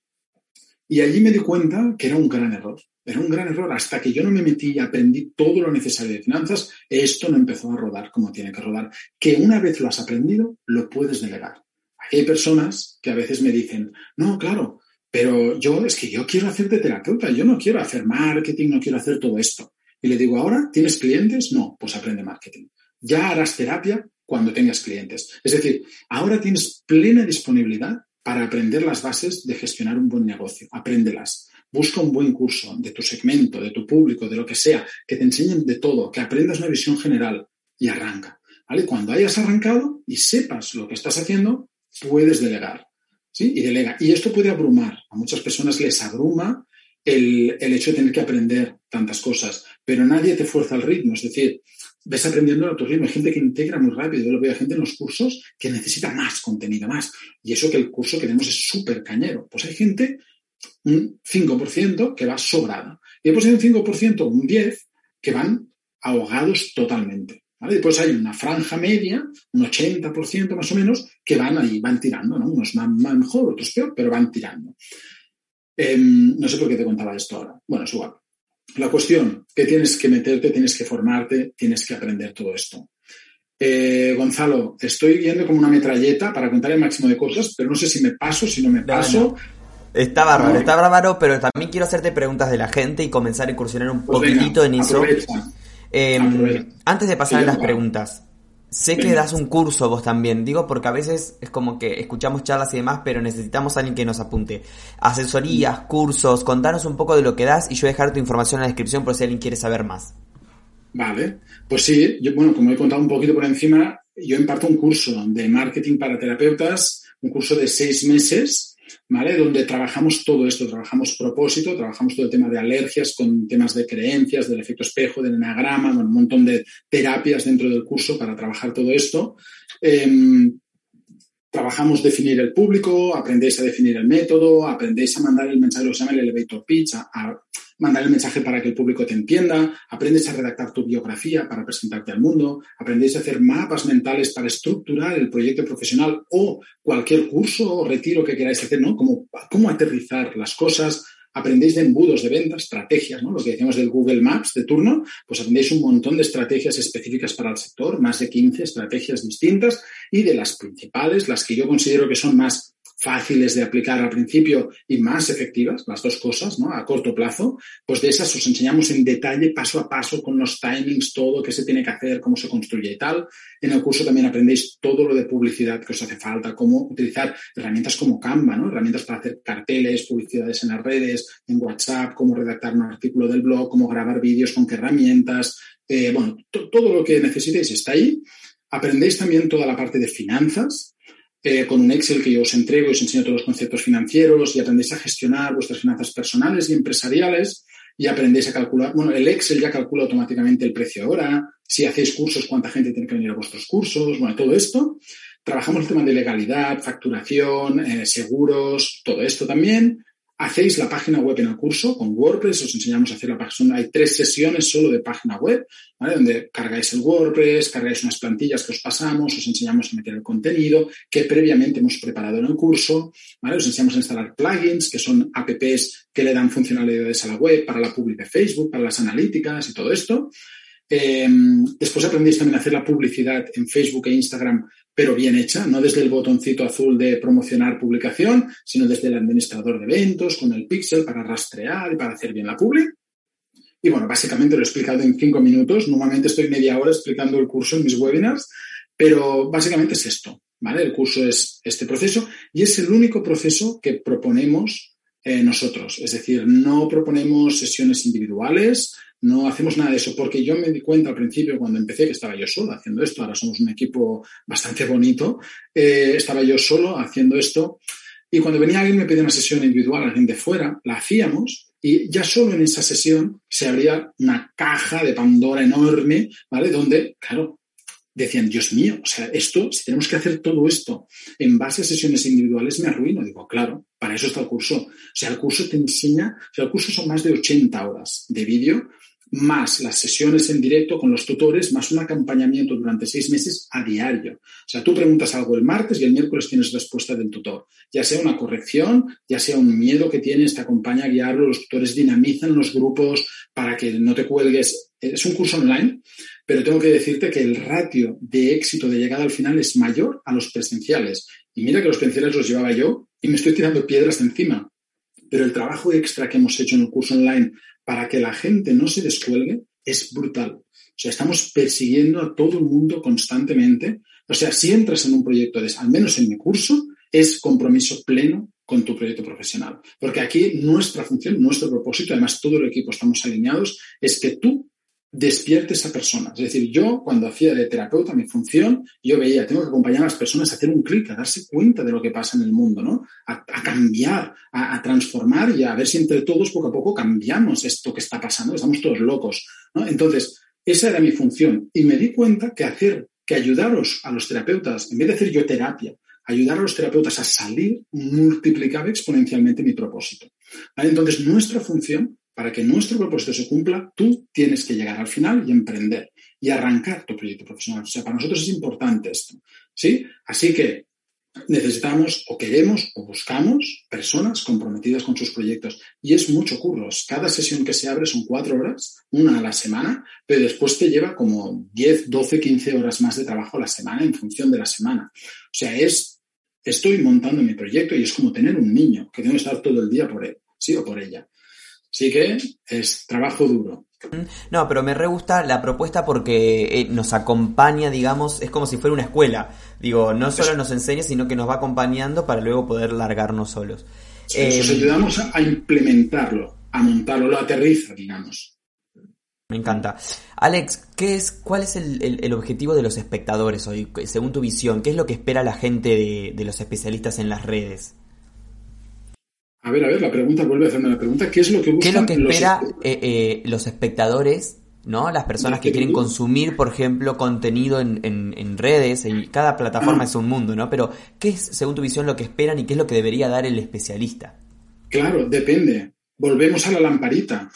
Y allí me di cuenta que era un gran error. Era un gran error. Hasta que yo no me metí y aprendí todo lo necesario de finanzas, esto no empezó a rodar como tiene que rodar. Que una vez lo has aprendido, lo puedes delegar. Hay personas que a veces me dicen, no, claro, pero yo es que yo quiero hacer de terapeuta, yo no quiero hacer marketing, no quiero hacer todo esto. Y le digo, ¿ahora tienes clientes? No, pues aprende marketing. Ya harás terapia cuando tengas clientes. Es decir, ahora tienes plena disponibilidad para aprender las bases de gestionar un buen negocio. Apréndelas. Busca un buen curso de tu segmento, de tu público, de lo que sea, que te enseñen de todo, que aprendas una visión general y arranca. ¿Vale? Cuando hayas arrancado y sepas lo que estás haciendo, puedes delegar. ¿sí? Y delega. Y esto puede abrumar. A muchas personas les abruma el, hecho de tener que aprender tantas cosas, pero nadie te fuerza el ritmo. Es decir, ves aprendiendo a tu ritmo. Hay gente que integra muy rápido. Yo lo veo a gente en los cursos que necesita más contenido, más. Y eso que el curso que tenemos es súper cañero. Pues hay gente, un 5% que va sobrada. Y después hay un 5%, un 10%, que van ahogados totalmente. Después hay una franja media, un 80% más o menos, que van ahí, van tirando, ¿no? Unos van, mejor, otros peor, pero van tirando. Em, no sé por qué te contaba esto ahora. Bueno, es igual. La cuestión, que tienes que meterte, tienes que formarte, tienes que aprender todo esto. Eh, Gonzalo, estoy viendo como una metralleta para contar el máximo de cosas, pero no sé si me paso, si no me paso. Está bárbaro, está bárbaro, pero también quiero hacerte preguntas de la gente y comenzar a incursionar un pues poquitito en eso. Em, antes de pasar a las preguntas, sé que das un curso vos también, digo porque a veces es como que escuchamos charlas y demás, pero necesitamos a alguien que nos apunte. Asesorías, cursos, contanos un poco de lo que das y yo dejar tu información en la descripción por si alguien quiere saber más. Vale, pues sí, yo, bueno, como he contado un poquito por encima, yo imparto un curso de marketing para terapeutas, un curso de seis meses, Donde trabajamos todo esto, trabajamos propósito, trabajamos todo el tema de alergias con temas de creencias, del efecto espejo, del enagrama, un montón de terapias dentro del curso para trabajar todo esto. Em, trabajamos definir el público, aprendéis a definir el método, aprendéis a mandar el mensaje, lo se llama el elevator pitch, mandar el mensaje para que el público te entienda, aprendes a redactar tu biografía para presentarte al mundo, aprendes a hacer mapas mentales para estructurar el proyecto profesional o cualquier curso o retiro que queráis hacer, ¿no? Cómo, cómo aterrizar las cosas, aprendéis de embudos de venta, estrategias, ¿no? Lo que decíamos del Google Maps de turno, pues aprendéis un montón de estrategias específicas para el sector, más de 15 estrategias distintas y de las principales, las que yo considero que son más fáciles de aplicar al principio y más efectivas, las dos cosas, ¿no? A corto plazo, pues de esas os enseñamos en detalle, paso a paso, con los timings, todo, qué se tiene que hacer, cómo se construye y tal. En el curso también aprendéis todo lo de publicidad que os hace falta, cómo utilizar herramientas como Canva, ¿no? Herramientas para hacer carteles, publicidades en las redes, en WhatsApp, cómo redactar un artículo del blog, cómo grabar vídeos, con qué herramientas. Eh, bueno, todo lo que necesitéis está ahí. Aprendéis también toda la parte de finanzas, eh, con un Excel que yo os entrego y os enseño todos los conceptos financieros y aprendéis a gestionar vuestras finanzas personales y empresariales y aprendéis a calcular, bueno, el Excel ya calcula automáticamente el precio ahora, si hacéis cursos, cuánta gente tiene que venir a vuestros cursos, bueno, todo esto. Trabajamos el tema de legalidad, facturación, eh, seguros, todo esto también hacéis la página web en el curso con WordPress, os enseñamos a hacer la página. Hay tres sesiones solo de página web, ¿vale? donde cargáis el WordPress, cargáis unas plantillas que os pasamos, os enseñamos a meter el contenido que previamente hemos preparado en el curso, os enseñamos a instalar plugins, que son apps que le dan funcionalidades a la web para la public de Facebook, para las analíticas y todo esto. Em, después aprendéis también a hacer la publicidad en Facebook e Instagram pero bien hecha, no desde el botoncito azul de promocionar publicación, sino desde el administrador de eventos, con el pixel para rastrear y para hacer bien la publi. Y bueno, básicamente lo he explicado en cinco minutos. Normalmente estoy media hora explicando el curso en mis webinars, pero básicamente es esto, ¿vale? El curso es este proceso y es el único proceso que proponemos eh, nosotros. Es decir, no proponemos sesiones individuales, no hacemos nada de eso, porque yo me di cuenta al principio cuando empecé que estaba yo solo haciendo esto, ahora somos un equipo bastante bonito, eh, estaba yo solo haciendo esto y cuando venía alguien me pedía una sesión individual, alguien de fuera, la hacíamos y ya solo en esa sesión se abría una caja de Pandora enorme, ¿vale? Donde, claro, decían, Dios mío, o sea, esto, si tenemos que hacer todo esto en base a sesiones individuales, me arruino. Digo, claro, para eso está el curso. O sea, el curso te enseña, o sea, el curso son más de 80 horas de vídeo más las sesiones en directo con los tutores, más un acompañamiento durante seis meses a diario. O sea, tú preguntas algo el martes y el miércoles tienes respuesta del tutor. Ya sea una corrección, ya sea un miedo que tienes, te acompaña a guiarlo, los tutores dinamizan los grupos para que no te cuelgues. Es un curso online, pero tengo que decirte que el ratio de éxito de llegada al final es mayor a los presenciales. Y mira que los presenciales los llevaba yo y me estoy tirando piedras encima. Pero el trabajo extra que hemos hecho en el curso online para que la gente no se descuelgue es brutal. O sea, estamos persiguiendo a todo el mundo constantemente. O sea, si entras en un proyecto de, al menos en mi curso, es compromiso pleno con tu proyecto profesional. Porque aquí nuestra función, nuestro propósito, además todo el equipo estamos alineados, es que tú despierte esa persona. Es decir, yo cuando hacía de terapeuta mi función, yo veía, tengo que acompañar a las personas a hacer un clic, a darse cuenta de lo que pasa en el mundo, ¿no? A, cambiar, a, transformar y a ver si entre todos poco a poco cambiamos esto que está pasando, estamos todos locos, ¿no? Entonces, esa era mi función y me di cuenta que hacer, que ayudaros a los terapeutas, en vez de hacer yo terapia, ayudar a los terapeutas a salir multiplicaba exponencialmente mi propósito. Entonces, nuestra función para que nuestro propósito se cumpla, tú tienes que llegar al final y emprender y arrancar tu proyecto profesional. O sea, para nosotros es importante esto. ¿Sí? Así que necesitamos o queremos o buscamos personas comprometidas con sus proyectos. Y es mucho curro. Cada sesión que se abre son cuatro horas, una a la semana, pero después te lleva como 10, 12, 15 horas más de trabajo a la semana en función de la semana. O sea, es, estoy montando mi proyecto y es como tener un niño que tengo que estar todo el día por él, sí o por ella. Sí que es trabajo duro. No, pero me re gusta la propuesta porque eh, nos acompaña, digamos, es como si fuera una escuela. Digo, no solo nos enseña, sino que nos va acompañando para luego poder largarnos solos. Eh, nos ayudamos a implementarlo, a montarlo, lo aterriza, digamos. Me encanta. Alex, ¿qué es, ¿cuál es el, objetivo de los espectadores hoy, según tu visión? ¿Qué es lo que espera la gente de los especialistas en las redes? A ver, a ver, la pregunta, vuelve a hacerme la pregunta. ¿Qué es lo que buscan ¿Qué es lo que espera los, eh, eh, los espectadores, ¿no? Las personas que quieren consumir, por ejemplo, contenido en, en, redes, y cada plataforma es un mundo, ¿no? Pero, ¿qué es, según tu visión, lo que esperan y qué es lo que debería dar el especialista? Claro, depende. Volvemos a la lamparita.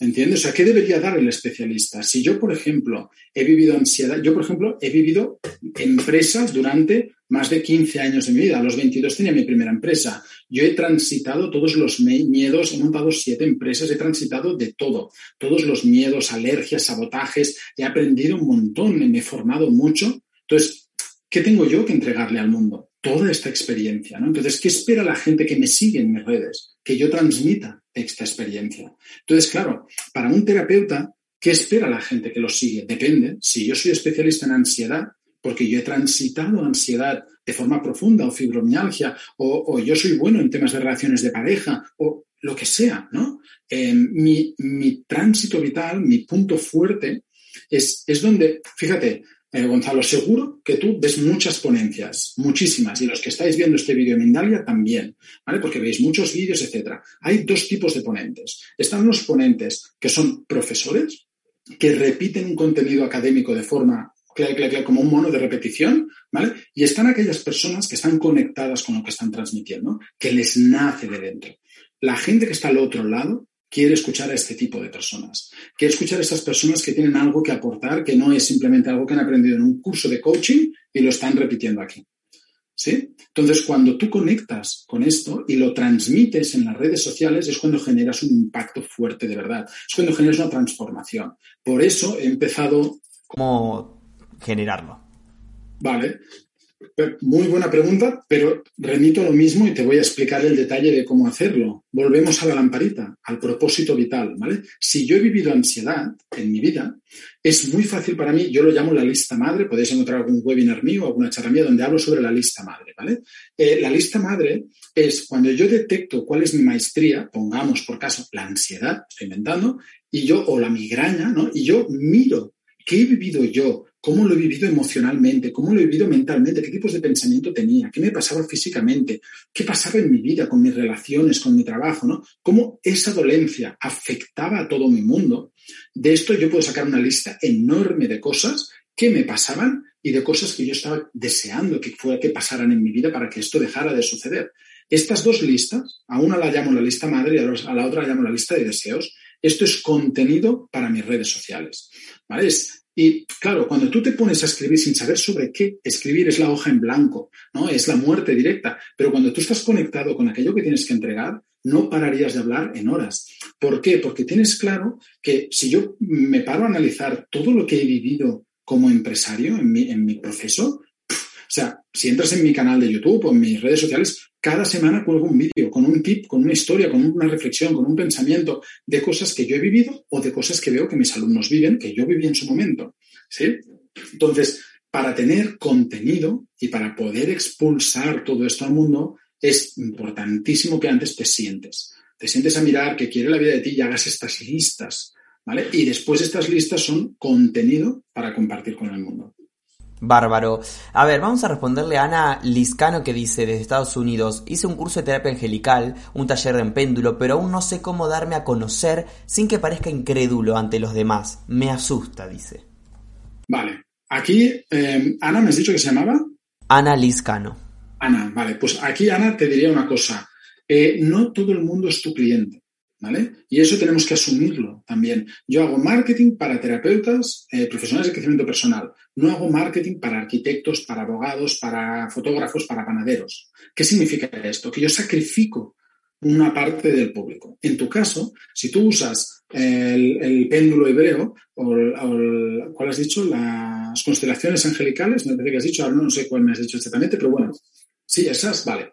¿Entiendes? O sea, ¿qué debería dar el especialista? Si yo, por ejemplo, he vivido ansiedad, yo, por ejemplo, he vivido empresas durante más de 15 años de mi vida. A los 22 tenía mi primera empresa. Yo he transitado todos los miedos, he montado siete empresas, he transitado de todo. Todos los miedos, alergias, sabotajes. He aprendido un montón, me he formado mucho. Entonces, ¿qué tengo yo que entregarle al mundo? Toda esta experiencia, ¿no? Entonces, ¿qué espera la gente que me sigue en mis redes? Que yo transmita esta experiencia. Entonces, claro, para un terapeuta, ¿qué espera la gente que lo sigue? Depende. Si yo soy especialista en ansiedad, porque yo he transitado ansiedad de forma profunda o fibromialgia, o, yo soy bueno en temas de relaciones de pareja, o lo que sea, ¿no? Eh, mi, tránsito vital, mi punto fuerte, es, es donde, fíjate, eh, Gonzalo, seguro que tú ves muchas ponencias, muchísimas, y los que estáis viendo este vídeo en Mindalia también, ¿vale? Porque veis muchos vídeos, etcétera. Hay dos tipos de ponentes. Están los ponentes que son profesores, que repiten un contenido académico de forma como un mono de repetición, ¿vale? Y están aquellas personas que están conectadas con lo que están transmitiendo, que les nace de dentro. La gente que está al otro lado quiere escuchar a este tipo de personas. Quiere escuchar a estas personas que tienen algo que aportar, que no es simplemente algo que han aprendido en un curso de coaching y lo están repitiendo aquí. ¿Sí? Entonces, cuando tú conectas con esto y lo transmites en las redes sociales, es cuando generas un impacto fuerte de verdad. Es cuando generas una transformación. Por eso he empezado. Como generarlo? Vale, muy buena pregunta, pero remito lo mismo y te voy a explicar el detalle de cómo hacerlo. Volvemos a la lamparita, al propósito vital, ¿vale? Si yo he vivido ansiedad en mi vida, es muy fácil para mí, yo lo llamo la lista madre, podéis encontrar algún webinar mío alguna charla mía donde hablo sobre la lista madre, ¿vale? Eh, la lista madre es cuando yo detecto cuál es mi maestría, pongamos por caso la ansiedad, estoy inventando, y yo, o la migraña, ¿no? Y yo miro qué he vivido yo, cómo lo he vivido emocionalmente, cómo lo he vivido mentalmente, qué tipos de pensamiento tenía, qué me pasaba físicamente, qué pasaba en mi vida, con mis relaciones, con mi trabajo, ¿no? Cómo esa dolencia afectaba a todo mi mundo. De esto yo puedo sacar una lista enorme de cosas que me pasaban y de cosas que yo estaba deseando que fuera que pasaran en mi vida para que esto dejara de suceder. Estas dos listas, a una la llamo la lista madre y a la otra la llamo la lista de deseos. Esto es contenido para mis redes sociales. ¿Vale? y claro, cuando tú te pones a escribir sin saber sobre qué, escribir es la hoja en blanco, ¿no? Es la muerte directa. Pero cuando tú estás conectado con aquello que tienes que entregar, no pararías de hablar en horas. ¿Por qué? Porque tienes claro que si yo me paro a analizar todo lo que he vivido como empresario en mi, en mi proceso, o sea, si entras en mi canal de YouTube o en mis redes sociales, cada semana cuelgo un vídeo con un tip, con una historia, con una reflexión, con un pensamiento de cosas que yo he vivido o de cosas que veo que mis alumnos viven, que yo viví en su momento. ¿Sí? Entonces, para tener contenido y para poder expulsar todo esto al mundo, es importantísimo que antes te sientes. Te sientes a mirar qué quiere la vida de ti y hagas estas listas. ¿Vale? Y después estas listas son contenido para compartir con el mundo. Bárbaro. A ver, vamos a responderle a Ana Liscano que dice desde Estados Unidos, hice un curso de terapia angelical, un taller de péndulo, pero aún no sé cómo darme a conocer sin que parezca incrédulo ante los demás. Me asusta, dice. Vale. Aquí, eh, Ana, ¿me has dicho que se llamaba? Ana Liscano. Ana, vale. Pues aquí, Ana, te diría una cosa. Eh, no todo el mundo es tu cliente. ¿Vale? Y eso tenemos que asumirlo también. Yo hago marketing para terapeutas, eh, profesionales de crecimiento personal. No hago marketing para arquitectos, para abogados, para fotógrafos, para panaderos. ¿Qué significa esto? Que yo sacrifico una parte del público. En tu caso, si tú usas el, péndulo hebreo o, o, ¿cuál has dicho? Las constelaciones angelicales, me parece que has dicho, ahora no sé cuál me has dicho exactamente, pero bueno, sí, esas, vale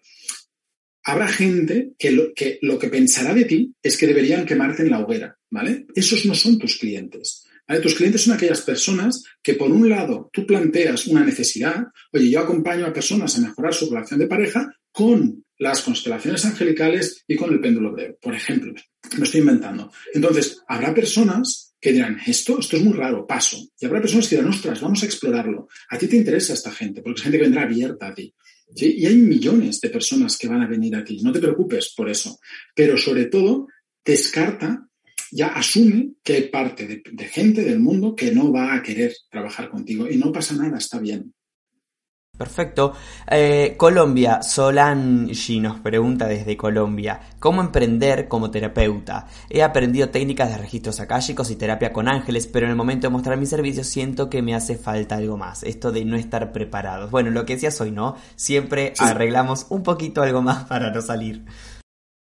habrá gente que lo, que pensará de ti es que deberían quemarte en la hoguera, ¿vale? Esos no son tus clientes. Tus clientes son aquellas personas que, por un lado, tú planteas una necesidad, oye, yo acompaño a personas a mejorar su relación de pareja con las constelaciones angelicales y con el péndulo breve, por ejemplo. Me estoy inventando. Entonces, habrá personas que dirán, esto, esto es muy raro, paso. Y habrá personas que dirán, ostras, vamos a explorarlo. A ti te interesa esta gente, porque es gente que vendrá abierta a ti. Y hay millones de personas que van a venir aquí. No te preocupes por eso. Pero sobre todo, descarta, ya asume que hay parte de, de gente del mundo que no va a querer trabajar contigo. Y no pasa nada, está bien. Perfecto. Eh, Colombia, Solange nos pregunta desde Colombia, ¿cómo emprender como terapeuta? He aprendido técnicas de registros akáshicos y terapia con ángeles, pero en el momento de mostrar mis servicios siento que me hace falta algo más, esto de no estar preparados. Bueno, lo que decías hoy, ¿no? Siempre arreglamos un poquito algo más para no salir.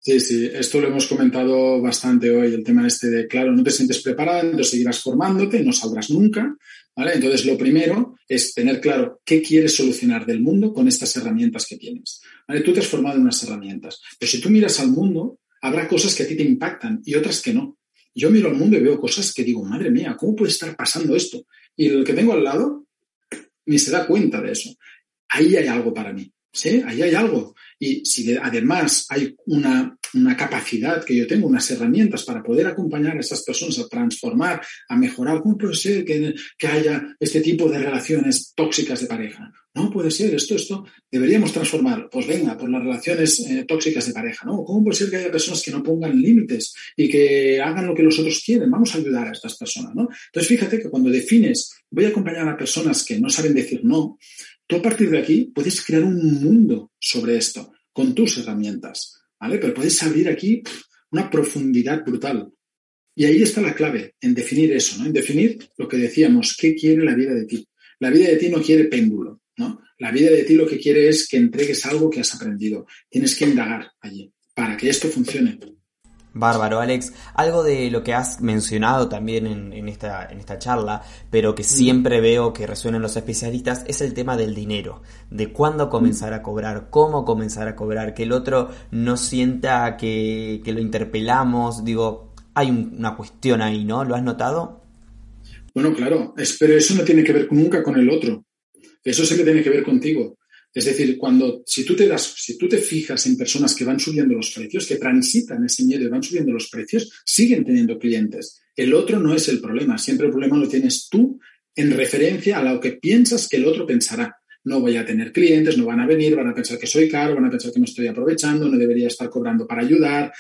Sí, sí, esto lo hemos comentado bastante hoy, el tema este de, claro, no te sientes preparado, entonces seguirás formándote, no saldrás nunca, ¿vale? Entonces, lo primero es tener claro qué quieres solucionar del mundo con estas herramientas que tienes, ¿vale? Tú te has formado en unas herramientas, pero si tú miras al mundo, habrá cosas que a ti te impactan y otras que no. Yo miro al mundo y veo cosas que digo, madre mía, ¿cómo puede estar pasando esto? Y el que tengo al lado ni se da cuenta de eso. Ahí hay algo para mí, ¿sí? Ahí hay algo. Y si además hay una, capacidad que yo tengo, unas herramientas para poder acompañar a estas personas a transformar, a mejorar, ¿cómo puede ser que, haya este tipo de relaciones tóxicas de pareja? No puede ser, esto, esto, deberíamos transformar. Pues venga, por las relaciones eh, tóxicas de pareja, ¿no? ¿Cómo puede ser que haya personas que no pongan límites y que hagan lo que los otros quieren? Vamos a ayudar a estas personas, ¿no? Entonces, fíjate que cuando defines, voy a acompañar a personas que no saben decir no, Tú a partir de aquí puedes crear un mundo sobre esto con tus herramientas, ¿vale? Pero puedes abrir aquí una profundidad brutal. Y ahí está la clave, en definir eso, ¿no? En definir lo que decíamos, ¿qué quiere la vida de ti? La vida de ti no quiere péndulo, ¿no? La vida de ti lo que quiere es que entregues algo que has aprendido. Tienes que indagar allí para que esto funcione. Bárbaro, Alex. Algo de lo que has mencionado también en, esta, en esta charla, pero que siempre veo que resuenan los especialistas, es el tema del dinero, de cuándo comenzar a cobrar, cómo comenzar a cobrar, que el otro no sienta que, lo interpelamos. Digo, hay una cuestión ahí, ¿no? ¿Lo has notado? Bueno, claro, pero eso no tiene que ver nunca con el otro. Eso sí que tiene que ver contigo. Es decir, cuando, si tú te das, si tú te fijas en personas que van subiendo los precios, que transitan ese miedo y van subiendo los precios, siguen teniendo clientes. El otro no es el problema. Siempre el problema lo tienes tú en referencia a lo que piensas que el otro pensará. No voy a tener clientes, no van a venir, van a pensar que soy caro, van a pensar que me estoy aprovechando, no debería estar cobrando para ayudar.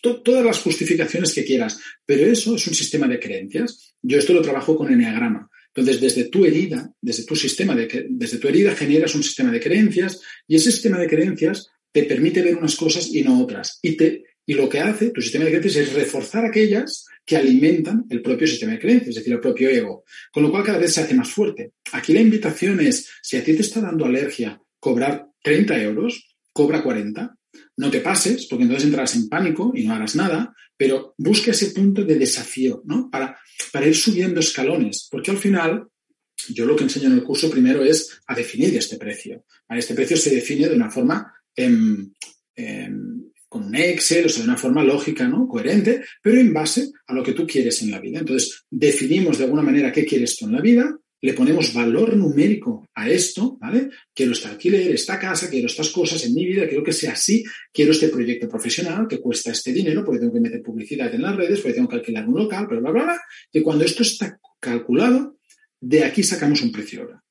todas las justificaciones que quieras. Pero eso es un sistema de creencias. Yo esto lo trabajo con Enneagrama. Entonces, desde tu herida, desde tu sistema de, desde tu herida generas un sistema de creencias y ese sistema de creencias te permite ver unas cosas y no otras. Y, te, y lo que hace tu sistema de creencias es reforzar aquellas que alimentan el propio sistema de creencias, es decir, el propio ego. Con lo cual cada vez se hace más fuerte. Aquí la invitación es, si a ti te está dando alergia cobrar 30 euros, cobra 40. No te pases, porque entonces entrarás en pánico y no harás nada, pero busca ese punto de desafío, ¿no? Para, para ir subiendo escalones, porque al final yo lo que enseño en el curso primero es a definir este precio. Este precio se define de una forma con un Excel, o sea, de una forma lógica, ¿no? Coherente, pero en base a lo que tú quieres en la vida. Entonces, definimos de alguna manera qué quieres tú en la vida, le ponemos valor numérico a esto, ¿vale? Quiero este alquiler, esta casa, quiero estas cosas en mi vida, quiero que sea así, quiero este proyecto profesional que cuesta este dinero porque tengo que meter publicidad en las redes, porque tengo que alquilar un local, bla, bla, bla, bla. Y cuando esto está calculado, de aquí sacamos un precio hora.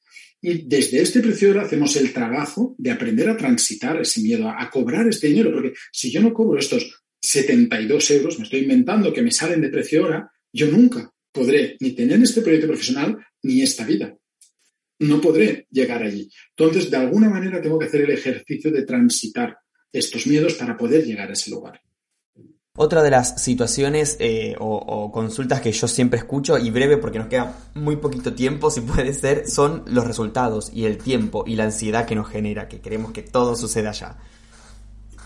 Y desde este precio hora hacemos el trabajo de aprender a transitar ese miedo, a, a cobrar este dinero, porque si yo no cobro estos 72 euros, me estoy inventando que me salen de precio hora, yo nunca podré ni tener este proyecto profesional ni esta vida. No podré llegar allí. Entonces, de alguna manera tengo que hacer el ejercicio de transitar estos miedos para poder llegar a ese lugar. Otra de las situaciones eh, o, consultas que yo siempre escucho, y breve porque nos queda muy poquito tiempo, si puede ser, son los resultados y el tiempo y la ansiedad que nos genera, que queremos que todo suceda ya.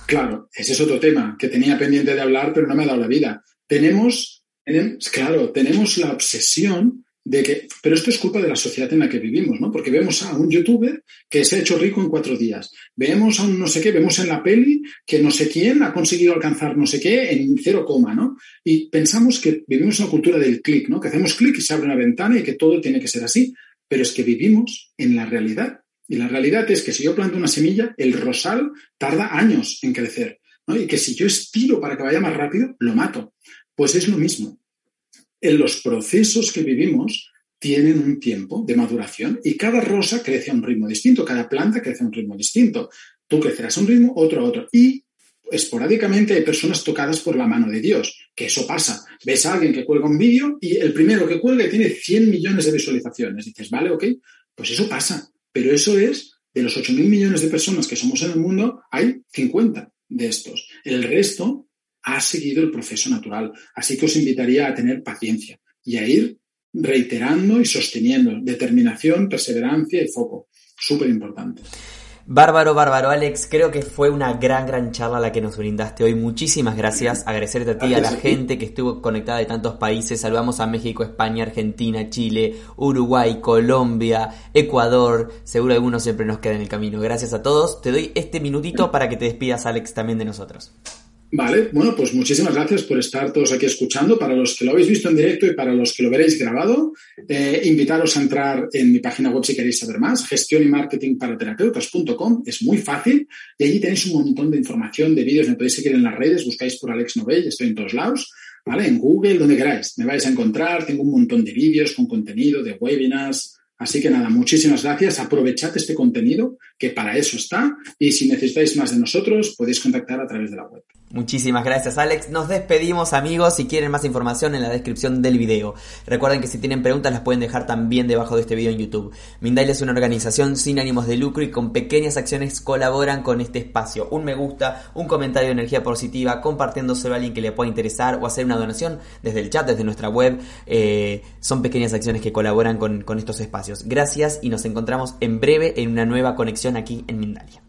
Claro, ese es otro tema que tenía pendiente de hablar, pero no me ha dado la vida. Tenemos, claro, tenemos la obsesión de que, pero esto es culpa de la sociedad en la que vivimos, ¿no? Porque vemos a un youtuber que se ha hecho rico en cuatro días. Vemos a un no sé qué, vemos en la peli que no sé quién ha conseguido alcanzar no sé qué en cero coma, ¿no? Y pensamos que vivimos una cultura del clic, ¿no? Que hacemos clic y se abre una ventana y que todo tiene que ser así. Pero es que vivimos en la realidad. Y la realidad es que si yo planto una semilla, el rosal tarda años en crecer. ¿no? Y que si yo estiro para que vaya más rápido, lo mato. Pues es lo mismo en los procesos que vivimos tienen un tiempo de maduración y cada rosa crece a un ritmo distinto, cada planta crece a un ritmo distinto. Tú crecerás a un ritmo, otro a otro. Y esporádicamente hay personas tocadas por la mano de Dios, que eso pasa. Ves a alguien que cuelga un vídeo y el primero que cuelga tiene 100 millones de visualizaciones. Dices, vale, ok, pues eso pasa. Pero eso es, de los 8.000 millones de personas que somos en el mundo, hay 50 de estos. El resto ha seguido el proceso natural. Así que os invitaría a tener paciencia y a ir reiterando y sosteniendo determinación, perseverancia y foco. Súper importante. Bárbaro, bárbaro, Alex. Creo que fue una gran, gran charla la que nos brindaste hoy. Muchísimas gracias. Agradecerte a ti, y a la gente que estuvo conectada de tantos países. Saludamos a México, España, Argentina, Chile, Uruguay, Colombia, Ecuador. Seguro algunos siempre nos queda en el camino. Gracias a todos. Te doy este minutito para que te despidas, Alex, también de nosotros. Vale, bueno, pues muchísimas gracias por estar todos aquí escuchando. Para los que lo habéis visto en directo y para los que lo veréis grabado, eh, invitaros a entrar en mi página web si queréis saber más, gestión y marketing para terapeutas.com. Es muy fácil y allí tenéis un montón de información, de vídeos. Me podéis seguir en las redes, buscáis por Alex Novell, estoy en todos lados, ¿vale? En Google, donde queráis. Me vais a encontrar, tengo un montón de vídeos con contenido, de webinars, Así que nada, muchísimas gracias. Aprovechad este contenido, que para eso está. Y si necesitáis más de nosotros, podéis contactar a través de la web. Muchísimas gracias Alex. Nos despedimos amigos. Si quieren más información en la descripción del video. Recuerden que si tienen preguntas las pueden dejar también debajo de este video en YouTube. Mindail es una organización sin ánimos de lucro y con pequeñas acciones colaboran con este espacio. Un me gusta, un comentario de energía positiva, compartiéndoselo a alguien que le pueda interesar o hacer una donación desde el chat, desde nuestra web. Eh, son pequeñas acciones que colaboran con, con estos espacios. Gracias y nos encontramos en breve en una nueva conexión aquí en Mindalia.